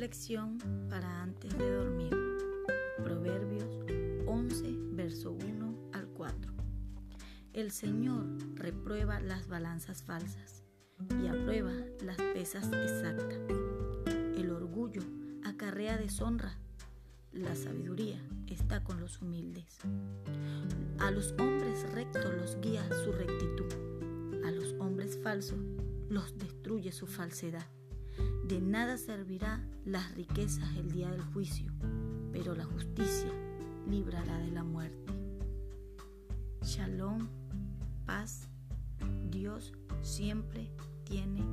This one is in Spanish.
Reflexión para antes de dormir. Proverbios 11, verso 1 al 4. El Señor reprueba las balanzas falsas y aprueba las pesas exactas. El orgullo acarrea deshonra. La sabiduría está con los humildes. A los hombres rectos los guía su rectitud. A los hombres falsos los destruye su falsedad. De nada servirá las riquezas el día del juicio, pero la justicia librará de la muerte. Shalom, paz, Dios siempre tiene